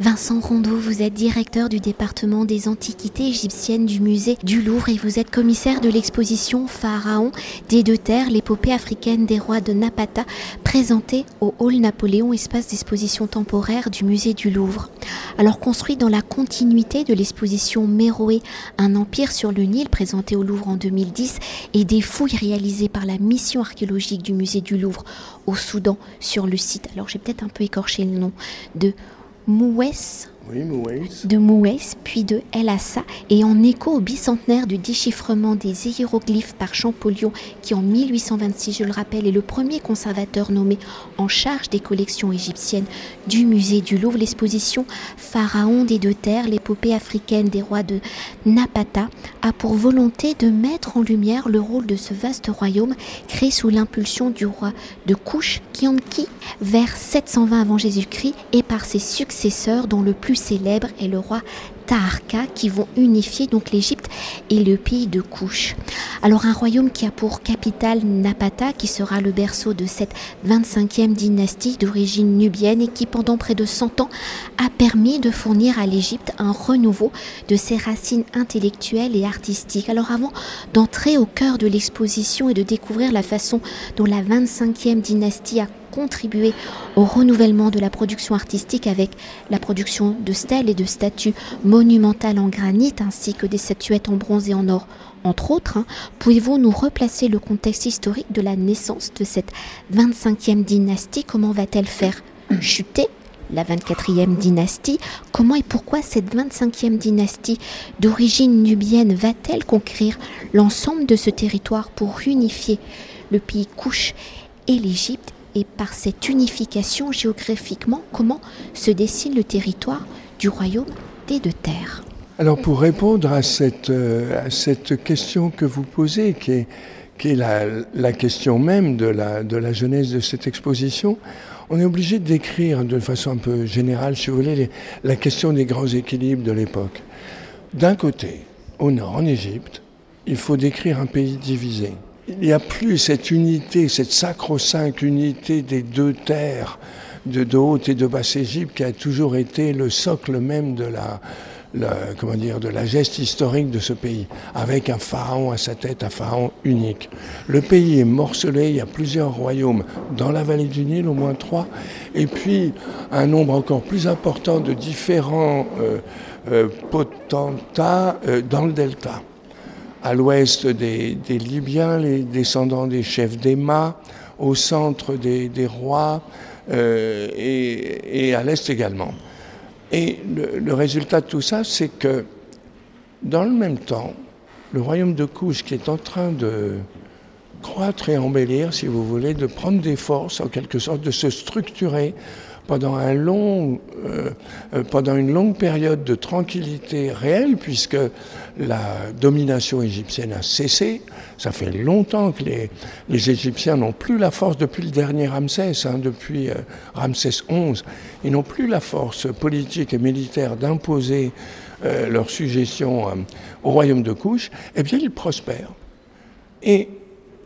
Vincent Rondeau, vous êtes directeur du département des antiquités égyptiennes du musée du Louvre et vous êtes commissaire de l'exposition Pharaon des deux terres, l'épopée africaine des rois de Napata, présentée au Hall Napoléon, espace d'exposition temporaire du musée du Louvre. Alors construit dans la continuité de l'exposition Méroé, un empire sur le Nil, présentée au Louvre en 2010, et des fouilles réalisées par la mission archéologique du musée du Louvre au Soudan sur le site. Alors j'ai peut-être un peu écorché le nom de Mouès de Mouès, puis de El Assa, et en écho au bicentenaire du déchiffrement des hiéroglyphes par Champollion, qui en 1826, je le rappelle, est le premier conservateur nommé en charge des collections égyptiennes du musée du Louvre, l'exposition Pharaon des deux terres, l'épopée africaine des rois de Napata, a pour volonté de mettre en lumière le rôle de ce vaste royaume créé sous l'impulsion du roi de Kush, Kianki, vers 720 avant Jésus-Christ, et par ses successeurs, dont le plus célèbre est le roi Taharka qui vont unifier donc l'Égypte et le pays de Couche. Alors un royaume qui a pour capitale Napata qui sera le berceau de cette 25e dynastie d'origine nubienne et qui pendant près de 100 ans a permis de fournir à l'Égypte un renouveau de ses racines intellectuelles et artistiques. Alors avant d'entrer au cœur de l'exposition et de découvrir la façon dont la 25e dynastie a contribué au renouvellement de la production artistique avec la production de stèles et de statues monumentales en granit ainsi que des statuettes en bronze et en or. Entre autres, hein. pouvez-vous nous replacer le contexte historique de la naissance de cette 25e dynastie? Comment va-t-elle faire chuter la 24e dynastie? Comment et pourquoi cette 25e dynastie d'origine nubienne va-t-elle conquérir l'ensemble de ce territoire pour unifier le pays Couche et l'Égypte et par cette unification géographiquement, comment se dessine le territoire du royaume des deux terres Alors pour répondre à cette, euh, question que vous posez, qui est, la, question même de la, jeunesse de cette exposition, on est obligé de décrire de façon un peu générale, si vous voulez, la question des grands équilibres de l'époque. D'un côté, au nord, en Égypte, il faut décrire un pays divisé il n'y a plus cette unité, cette sacro-sainte unité des deux terres de, Haute et de Basse-Égypte qui a toujours été le socle même de la, de la geste historique de ce pays, avec un pharaon à sa tête, un pharaon unique. Le pays est morcelé, il y a plusieurs royaumes dans la vallée du Nil, au moins trois, et puis un nombre encore plus important de différents euh, euh, potentats euh, dans le delta à l'ouest des, Libyens, les descendants des chefs d'Emma, au centre des, rois euh, et, à l'est également. Et le, résultat de tout ça, c'est que dans le même temps, le royaume de Couche, qui est en train de croître et embellir, si vous voulez, de prendre des forces, en quelque sorte, de se structurer pendant, un long, euh, euh, pendant une longue période de tranquillité réelle, puisque la domination égyptienne a cessé. Ça fait longtemps que les, les Égyptiens n'ont plus la force, depuis le dernier Ramsès, hein, depuis euh, Ramsès XI, ils n'ont plus la force politique et militaire d'imposer leur suggestion au royaume de Couche, eh bien ils prospèrent. Et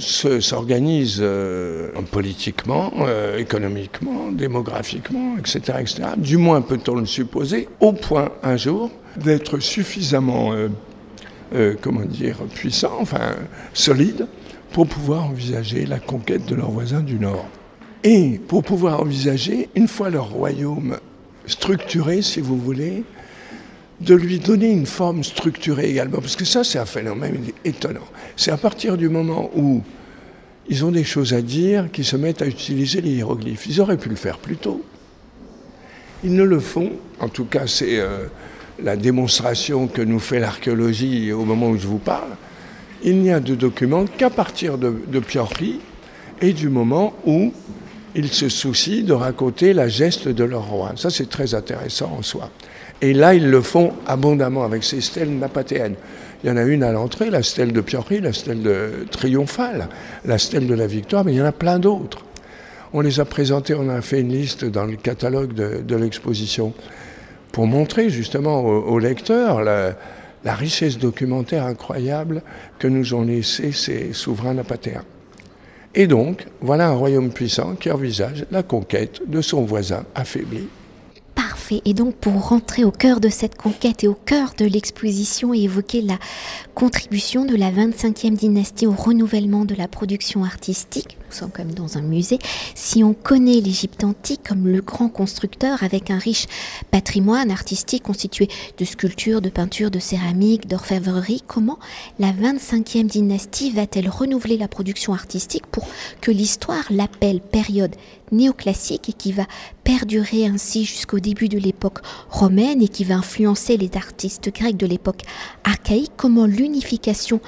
s'organise euh, politiquement, euh, économiquement, démographiquement, etc., etc. Du moins peut-on le supposer, au point un jour d'être suffisamment, euh, comment dire, puissant, enfin solide, pour pouvoir envisager la conquête de leurs voisins du Nord. Et pour pouvoir envisager, une fois leur royaume structuré, si vous voulez, de lui donner une forme structurée également, parce que ça c'est un phénomène étonnant. C'est à partir du moment où ils ont des choses à dire qui se mettent à utiliser les hiéroglyphes. Ils auraient pu le faire plus tôt. Ils ne le font, en tout cas c'est euh, la démonstration que nous fait l'archéologie au moment où je vous parle. Il n'y a de documents qu'à partir de, de et du moment où ils se soucient de raconter la geste de leur roi. Ça c'est très intéressant en soi. Et là, ils le font abondamment avec ces stèles napatéennes. Il y en a une à l'entrée, la stèle de Piori, la stèle de triomphale, la stèle de la victoire, mais il y en a plein d'autres. On les a présentés, on a fait une liste dans le catalogue de, l'exposition pour montrer justement aux, lecteurs la, richesse documentaire incroyable que nous ont laissé ces souverains napatéens. Et donc, voilà un royaume puissant qui envisage la conquête de son voisin affaibli. Et donc, pour rentrer au cœur de cette conquête et au cœur de l'exposition et évoquer la contribution de la 25e dynastie au renouvellement de la production artistique, nous sommes comme dans un musée, si on connaît l'Égypte antique comme le grand constructeur avec un riche patrimoine artistique constitué de sculptures, de peintures, de céramique, d'orfèvrerie, comment la 25e dynastie va-t-elle renouveler la production artistique pour que l'histoire l'appelle période néoclassique et qui va perdurer ainsi jusqu'au début de l'époque romaine et qui va influencer les artistes grecs de l'époque archaïque, comment l'unification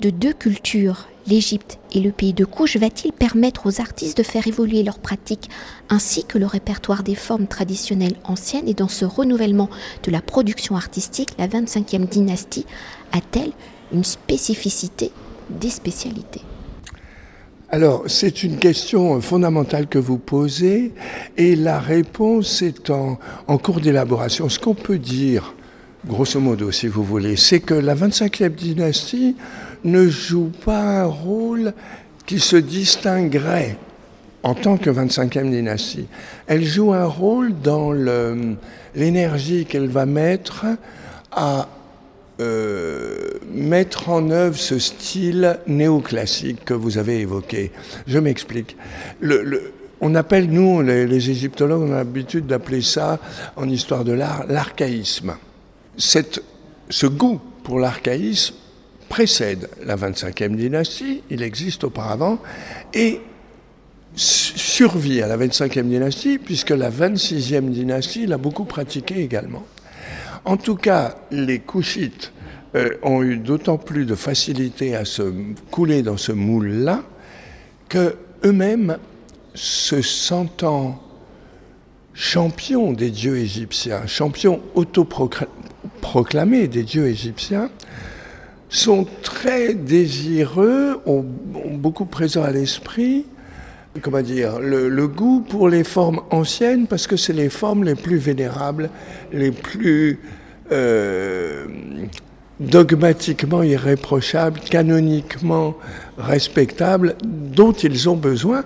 de deux cultures, l'Égypte et le pays de couche, va-t-il permettre aux artistes de faire évoluer leurs pratiques ainsi que le répertoire des formes traditionnelles anciennes et dans ce renouvellement de la production artistique, la 25e dynastie a-t-elle une spécificité des spécialités? Alors, c'est une question fondamentale que vous posez et la réponse est en, cours d'élaboration. Ce qu'on peut dire, grosso modo, si vous voulez, c'est que la 25e dynastie ne joue pas un rôle qui se distinguerait en tant que 25e dynastie. Elle joue un rôle dans l'énergie qu'elle va mettre à euh, mettre en œuvre ce style néoclassique que vous avez évoqué. Je m'explique. On appelle, nous, les, égyptologues, on a l'habitude d'appeler ça, en histoire de l'art, l'archaïsme. Ce goût pour l'archaïsme précède la 25e dynastie, il existe auparavant, et survit à la 25e dynastie, puisque la 26e dynastie l'a beaucoup pratiqué également. En tout cas, les Couchites euh, ont eu d'autant plus de facilité à se couler dans ce moule-là que eux-mêmes, se sentant champions des dieux égyptiens, champions autoproclamés des dieux égyptiens, sont très désireux, ont, beaucoup présent à l'esprit, comment dire, le, goût pour les formes anciennes parce que c'est les formes les plus vénérables, les plus euh, dogmatiquement irréprochables, canoniquement respectables, dont ils ont besoin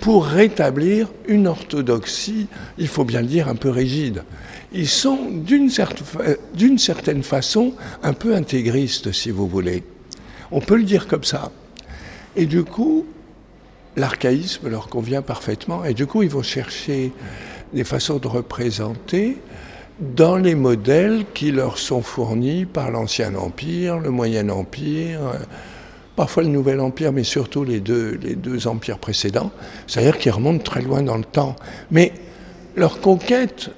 pour rétablir une orthodoxie, il faut bien le dire, un peu rigide. Ils sont d'une certaine façon un peu intégristes, si vous voulez. On peut le dire comme ça. Et du coup, l'archaïsme leur convient parfaitement. Et du coup, ils vont chercher des façons de représenter dans les modèles qui leur sont fournis par l'Ancien Empire, le Moyen Empire, parfois le Nouvel Empire, mais surtout les deux, les deux empires précédents, c'est-à-dire qu'ils remontent très loin dans le temps. Mais leur conquête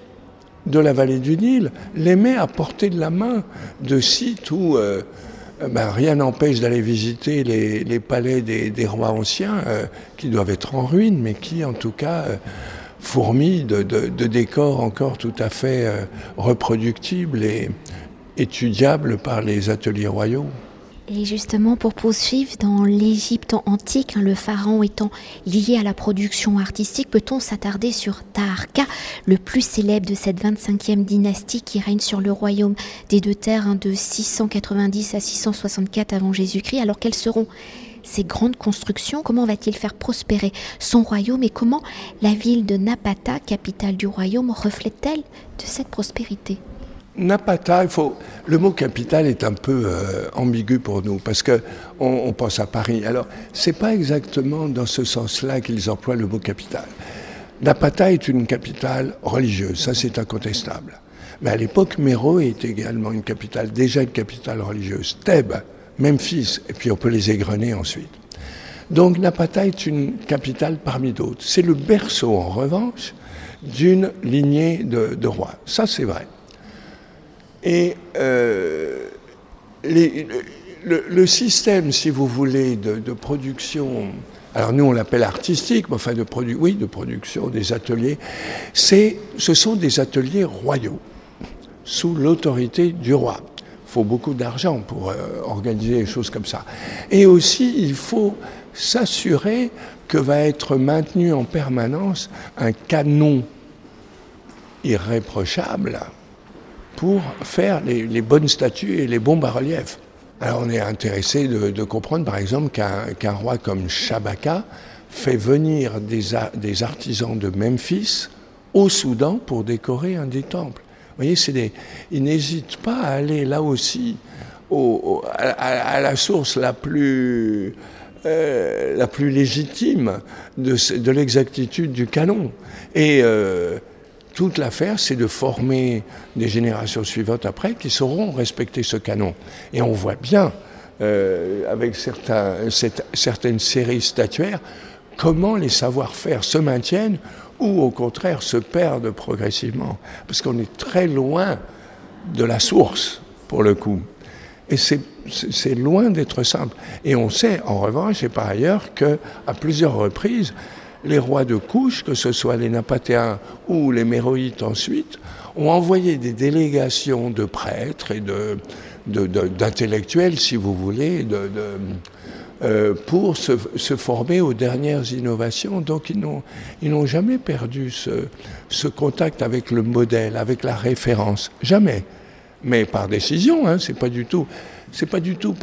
de la vallée du Nil les met à portée de la main de sites où euh, ben, rien n'empêche d'aller visiter les, palais des, rois anciens, euh, qui doivent être en ruine, mais qui en tout cas euh, fourmillent de, décors encore tout à fait reproductibles et étudiables par les ateliers royaux. Et justement, pour poursuivre, dans l'Égypte antique, hein, le pharaon étant lié à la production artistique, peut-on s'attarder sur Taharka, le plus célèbre de cette 25e dynastie qui règne sur le royaume des deux terres hein, de 690 à 664 avant Jésus-Christ? Alors quelles seront ces grandes constructions? Comment va-t-il faire prospérer son royaume et comment la ville de Napata, capitale du royaume, reflète-t-elle de cette prospérité? Napata. Le mot capital est un peu euh, ambigu pour nous parce que on, pense à Paris. Alors, c'est pas exactement dans ce sens-là qu'ils emploient le mot capital. Napata est une capitale religieuse, ça c'est incontestable. Mais à l'époque, Méro est également une capitale, déjà une capitale religieuse. Thèbes, Memphis, et puis on peut les égrener ensuite. Donc Napata est une capitale parmi d'autres. C'est le berceau, en revanche, d'une lignée de rois. Ça, c'est vrai. Et euh, le, système, si vous voulez, de, production, alors nous on l'appelle artistique, mais enfin de, oui, de production des ateliers, c'est, ce sont des ateliers royaux, sous l'autorité du roi. Il faut beaucoup d'argent pour euh, organiser des choses comme ça. Et aussi, il faut s'assurer que va être maintenu en permanence un canon irréprochable pour faire les, bonnes statues et les bons bas-reliefs. Alors on est intéressé de, comprendre par exemple qu'un roi comme Shabaka fait venir des, artisans de Memphis au Soudan pour décorer un des temples. Vous voyez, des, il n'hésite pas à aller là aussi à, la source la plus, euh, la plus légitime de, l'exactitude du canon. Et euh, toute l'affaire, c'est de former des générations suivantes après qui sauront respecter ce canon. Et on voit bien, euh, avec certaines séries statuaires, comment les savoir-faire se maintiennent ou au contraire se perdent progressivement. Parce qu'on est très loin de la source, pour le coup. Et c'est loin d'être simple. Et on sait, en revanche, et par ailleurs, qu'à plusieurs reprises, les rois de couche, que ce soit les Napatéens ou les Méroïtes ensuite, ont envoyé des délégations de prêtres et d'intellectuels, si vous voulez, euh, pour se, former aux dernières innovations. Donc ils n'ont jamais perdu ce, contact avec le modèle, avec la référence. Jamais. Mais par décision, hein, c'est pas du tout, c'est tout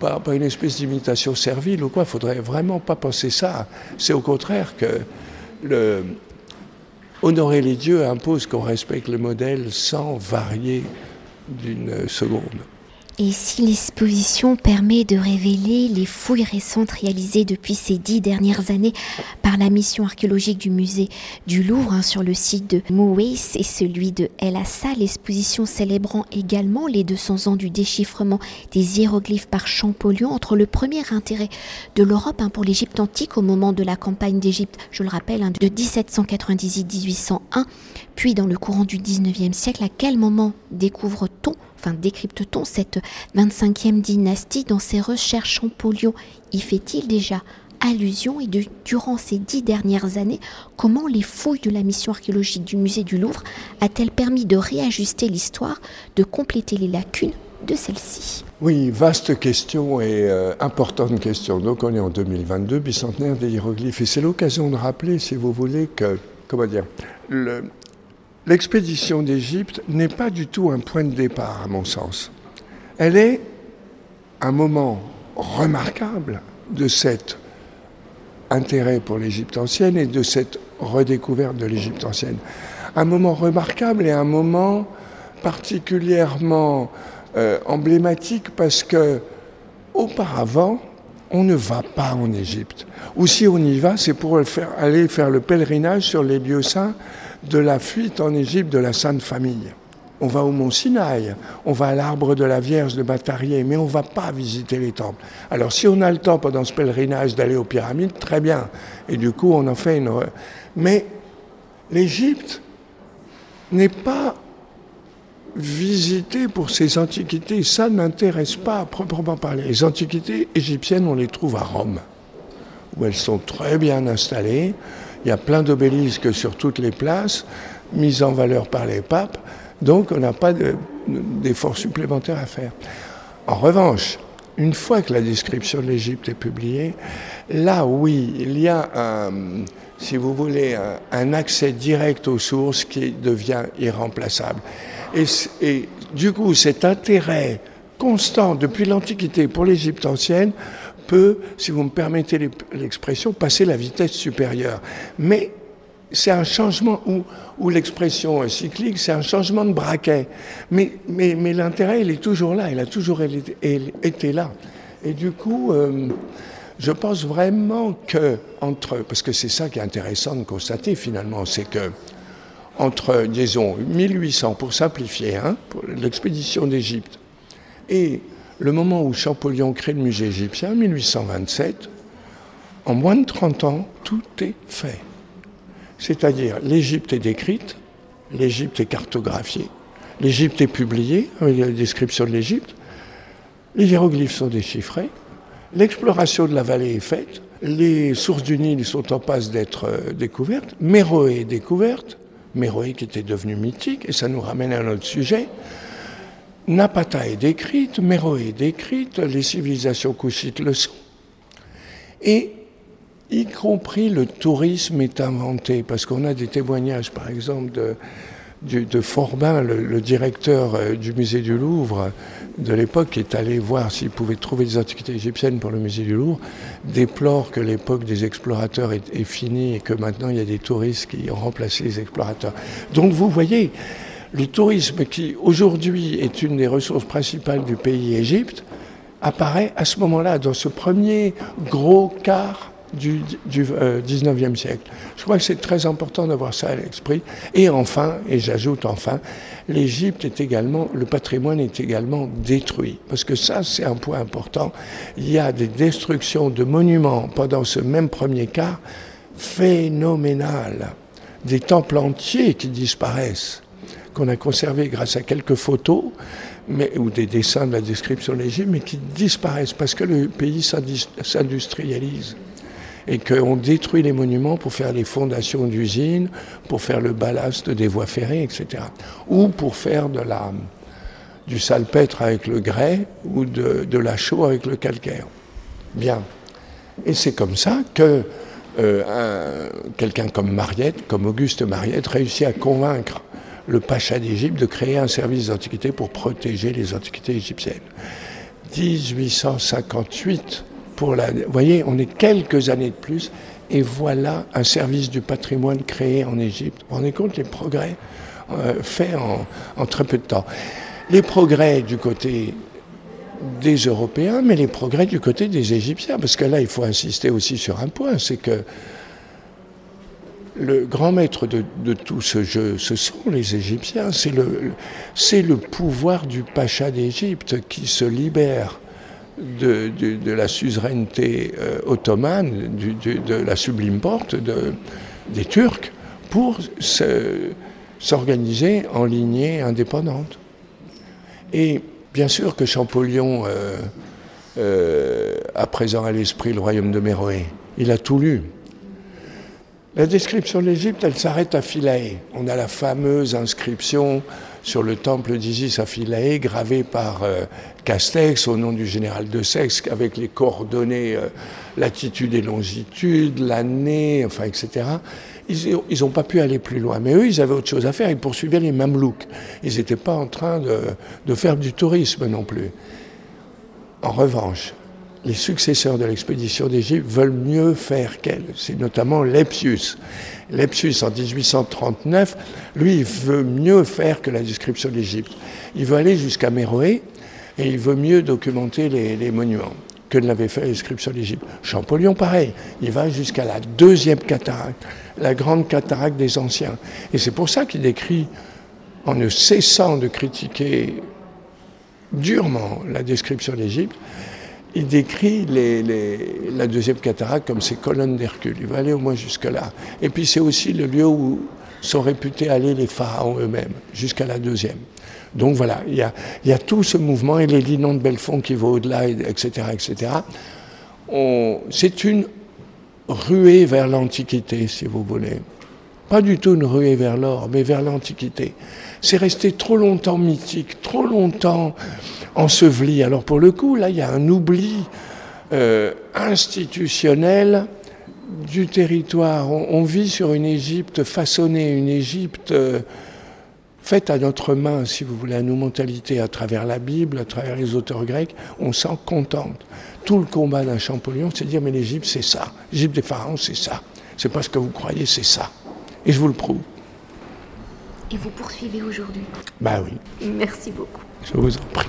pas, une espèce d'imitation servile ou quoi. Il faudrait vraiment pas penser ça. C'est au contraire que honorer les dieux impose qu'on respecte le modèle sans varier d'une seconde. Et si l'exposition permet de révéler les fouilles récentes réalisées depuis ces dix dernières années par la mission archéologique du musée du Louvre hein, sur le site de Mouais et celui de El Assa, l'exposition célébrant également les 200 ans du déchiffrement des hiéroglyphes par Champollion entre le premier intérêt de l'Europe hein, pour l'Égypte antique au moment de la campagne d'Égypte, je le rappelle, hein, de 1798-1801, puis dans le courant du 19e siècle, à quel moment découvre-t-on enfin décrypte-t-on cette 25e dynastie dans ses recherches Champollion Y fait-il déjà allusion? Et durant ces dix dernières années, comment les fouilles de la mission archéologique du musée du Louvre a-t-elle permis de réajuster l'histoire, de compléter les lacunes de celle-ci? Oui, vaste question et euh, importante question. Donc on est en 2022, bicentenaire des hiéroglyphes, et c'est l'occasion de rappeler, si vous voulez, que, comment dire, le, l'expédition d'Égypte n'est pas du tout un point de départ, à mon sens. Elle est un moment remarquable de cet intérêt pour l'Égypte ancienne et de cette redécouverte de l'Égypte ancienne. Un moment remarquable et un moment particulièrement euh, emblématique parce que auparavant, on ne va pas en Égypte. Ou si on y va, c'est pour aller faire le pèlerinage sur les lieux saints de la fuite en Égypte de la Sainte Famille. On va au mont Sinaï, on va à l'arbre de la Vierge de Batarié, mais on ne va pas visiter les temples. Alors si on a le temps pendant ce pèlerinage d'aller aux pyramides, très bien. Et du coup, on en fait une... Mais l'Égypte n'est pas visitée pour ses antiquités. Ça n'intéresse pas à proprement parler. Les antiquités égyptiennes, on les trouve à Rome, où elles sont très bien installées. Il y a plein d'obélisques sur toutes les places, mis en valeur par les papes, donc on n'a pas d'efforts supplémentaires à faire. En revanche, une fois que la description de l'Égypte est publiée, là oui, il y a un, si vous voulez, un, accès direct aux sources qui devient irremplaçable. Et du coup, cet intérêt constant depuis l'Antiquité pour l'Égypte ancienne peut, si vous me permettez l'expression, passer la vitesse supérieure. Mais c'est un changement où, où l'expression cyclique, c'est un changement de braquet. Mais, mais, mais l'intérêt, il est toujours là, il a toujours été là. Et du coup, euh, je pense vraiment que, entre, parce que c'est ça qui est intéressant de constater finalement, c'est que entre, disons, 1800, pour simplifier, hein, l'expédition d'Égypte, et le moment où Champollion crée le musée égyptien, 1827, en moins de 30 ans, tout est fait. C'est-à-dire, l'Égypte est décrite, l'Égypte est cartographiée, l'Égypte est publiée, avec la description de l'Égypte, les hiéroglyphes sont déchiffrés, l'exploration de la vallée est faite, les sources du Nil sont en passe d'être euh, découvertes, Méroé est découverte, Méroé qui était devenu mythique, et ça nous ramène à un autre sujet, Napata est décrite, Méroé est décrite, les civilisations couchites le sont. Et y compris le tourisme est inventé, parce qu'on a des témoignages, par exemple, de Forbin, le, directeur euh, du musée du Louvre de l'époque, est allé voir s'il pouvait trouver des antiquités égyptiennes pour le musée du Louvre, déplore que l'époque des explorateurs est, est, finie et que maintenant il y a des touristes qui ont remplacé les explorateurs. Donc vous voyez, le tourisme qui aujourd'hui est une des ressources principales du pays Égypte apparaît à ce moment-là, dans ce premier gros quart du, du 19e euh, siècle. Je crois que c'est très important d'avoir ça à l'esprit. Et enfin, et j'ajoute enfin, l'Égypte est également, le patrimoine est également détruit. Parce que ça, c'est un point important. Il y a des destructions de monuments pendant ce même premier quart phénoménales. Des temples entiers qui disparaissent, qu'on a conservés grâce à quelques photos, ou des dessins de la description de l'Égypte, mais qui disparaissent parce que le pays s'industrialise et qu'on détruit les monuments pour faire les fondations d'usines, pour faire le ballast des voies ferrées, etc. Ou pour faire de la, du salpêtre avec le grès ou de, la chaux avec le calcaire. Bien. Et c'est comme ça que euh, quelqu'un comme Mariette, comme Auguste Mariette, réussit à convaincre le pacha d'Égypte de créer un service d'antiquité pour protéger les antiquités égyptiennes. 1858, vous voyez, on est quelques années de plus, et voilà un service du patrimoine créé en Égypte. Vous vous rendez compte les progrès euh, faits en, très peu de temps. Les progrès du côté des Européens, mais les progrès du côté des Égyptiens, parce que là, il faut insister aussi sur un point, c'est que le grand maître de, tout ce jeu, ce sont les Égyptiens. C'est le, pouvoir du pacha d'Égypte qui se libère de, la suzeraineté euh, ottomane, de la sublime porte des Turcs, pour s'organiser en lignée indépendante. Et bien sûr que Champollion euh, euh, a présent à l'esprit le royaume de Méroé. Il a tout lu. La description de l'Égypte, elle s'arrête à Philae. On a la fameuse inscription sur le temple d'Isis à Philae, gravé par euh, Castex au nom du général de Sex, avec les coordonnées euh, latitude et longitude, l'année, enfin, etc. Ils n'ont pas pu aller plus loin. Mais eux, ils avaient autre chose à faire. Ils poursuivaient les Mamelouks. Ils n'étaient pas en train de, de faire du tourisme non plus. En revanche, les successeurs de l'expédition d'Égypte veulent mieux faire qu'elle. C'est notamment Lepsius. Lepsius, en 1839, lui, il veut mieux faire que la description d'Égypte. Il veut aller jusqu'à Méroé et il veut mieux documenter les, monuments que ne l'avait fait la description d'Égypte. Champollion, pareil, il va jusqu'à la deuxième cataracte, la grande cataracte des anciens. Et c'est pour ça qu'il écrit, en ne cessant de critiquer durement la description d'Égypte, il décrit la deuxième cataracte comme ces colonnes d'Hercule. Il va aller au moins jusque-là. Et puis c'est aussi le lieu où sont réputés aller les pharaons eux-mêmes, jusqu'à la deuxième. Donc voilà, il y, a, tout ce mouvement et les linons de Belfond qui vont au-delà, etc. etc. C'est une ruée vers l'Antiquité, si vous voulez. Pas du tout une ruée vers l'or, mais vers l'Antiquité. C'est resté trop longtemps mythique, trop longtemps enseveli. Alors pour le coup, là, il y a un oubli euh, institutionnel du territoire. On, vit sur une Égypte façonnée, une Égypte euh, faite à notre main, si vous voulez, à nos mentalités, à travers la Bible, à travers les auteurs grecs. On s'en contente. Tout le combat d'un Champollion, c'est de dire mais l'Égypte, c'est ça. L'Égypte des pharaons, c'est ça. C'est pas ce que vous croyez, c'est ça. Et je vous le prouve. Et vous poursuivez aujourd'hui? Bah oui. Merci beaucoup. Je vous en prie.